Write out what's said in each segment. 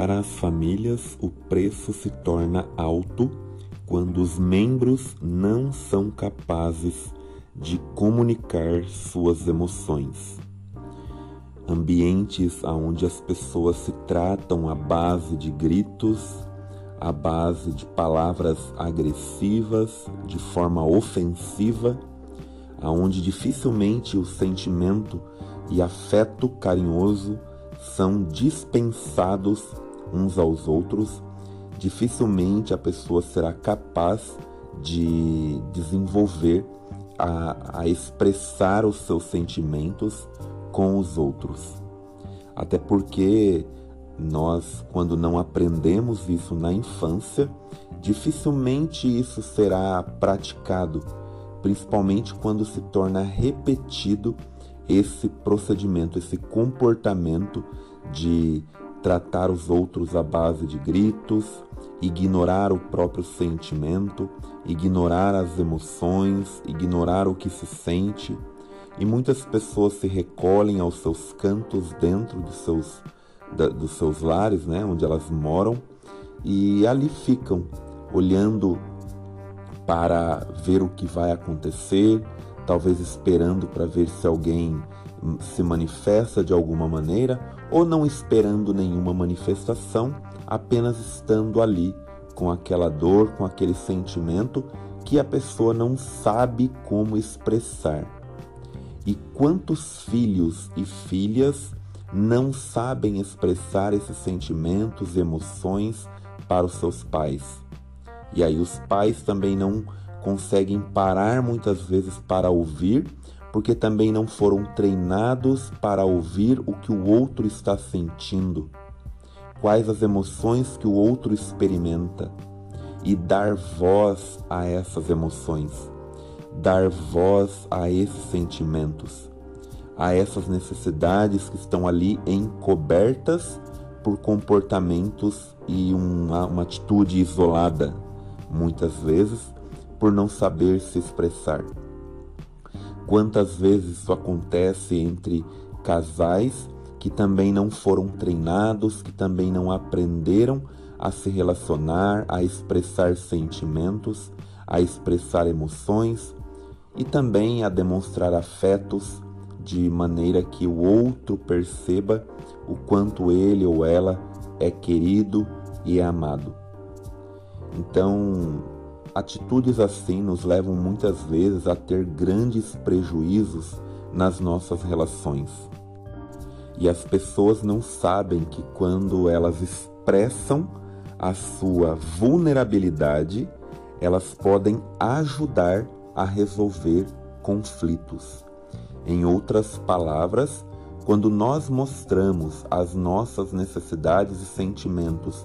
Para as famílias, o preço se torna alto quando os membros não são capazes de comunicar suas emoções. Ambientes onde as pessoas se tratam à base de gritos, à base de palavras agressivas, de forma ofensiva, aonde dificilmente o sentimento e afeto carinhoso são dispensados uns aos outros, dificilmente a pessoa será capaz de desenvolver a, a expressar os seus sentimentos com os outros. Até porque nós, quando não aprendemos isso na infância, dificilmente isso será praticado, principalmente quando se torna repetido esse procedimento, esse comportamento de tratar os outros à base de gritos, ignorar o próprio sentimento, ignorar as emoções, ignorar o que se sente. E muitas pessoas se recolhem aos seus cantos dentro dos seus, da, dos seus lares, né, onde elas moram, e ali ficam olhando para ver o que vai acontecer, talvez esperando para ver se alguém se manifesta de alguma maneira ou não esperando nenhuma manifestação, apenas estando ali com aquela dor, com aquele sentimento que a pessoa não sabe como expressar. E quantos filhos e filhas não sabem expressar esses sentimentos e emoções para os seus pais? E aí os pais também não conseguem parar muitas vezes para ouvir, porque também não foram treinados para ouvir o que o outro está sentindo, quais as emoções que o outro experimenta e dar voz a essas emoções, dar voz a esses sentimentos, a essas necessidades que estão ali encobertas por comportamentos e uma, uma atitude isolada, muitas vezes por não saber se expressar. Quantas vezes isso acontece entre casais que também não foram treinados, que também não aprenderam a se relacionar, a expressar sentimentos, a expressar emoções e também a demonstrar afetos de maneira que o outro perceba o quanto ele ou ela é querido e é amado. Então, Atitudes assim nos levam muitas vezes a ter grandes prejuízos nas nossas relações. E as pessoas não sabem que quando elas expressam a sua vulnerabilidade, elas podem ajudar a resolver conflitos. Em outras palavras, quando nós mostramos as nossas necessidades e sentimentos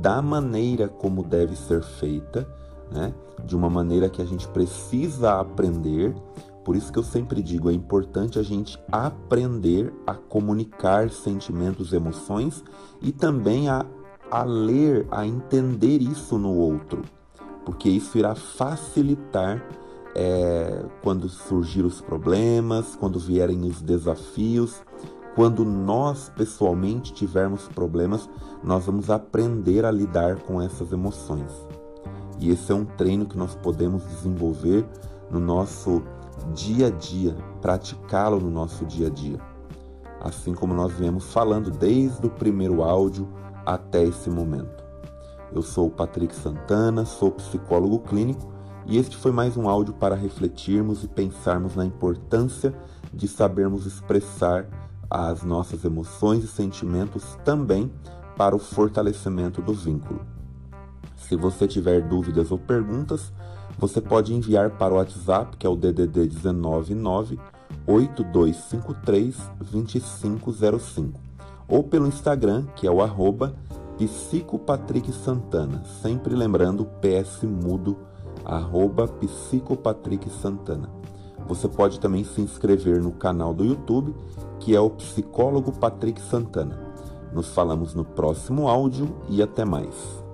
da maneira como deve ser feita, né? de uma maneira que a gente precisa aprender. Por isso que eu sempre digo, é importante a gente aprender a comunicar sentimentos, emoções e também a, a ler, a entender isso no outro, porque isso irá facilitar é, quando surgir os problemas, quando vierem os desafios, quando nós pessoalmente tivermos problemas, nós vamos aprender a lidar com essas emoções. E esse é um treino que nós podemos desenvolver no nosso dia a dia, praticá-lo no nosso dia a dia. Assim como nós viemos falando desde o primeiro áudio até esse momento. Eu sou o Patrick Santana, sou psicólogo clínico e este foi mais um áudio para refletirmos e pensarmos na importância de sabermos expressar as nossas emoções e sentimentos também para o fortalecimento do vínculo. Se você tiver dúvidas ou perguntas, você pode enviar para o WhatsApp, que é o DDD 199 8253 2505, ou pelo Instagram, que é o arroba sempre lembrando PS mudo, arroba. Você pode também se inscrever no canal do YouTube, que é o Psicólogo Patrick Santana. Nos falamos no próximo áudio e até mais.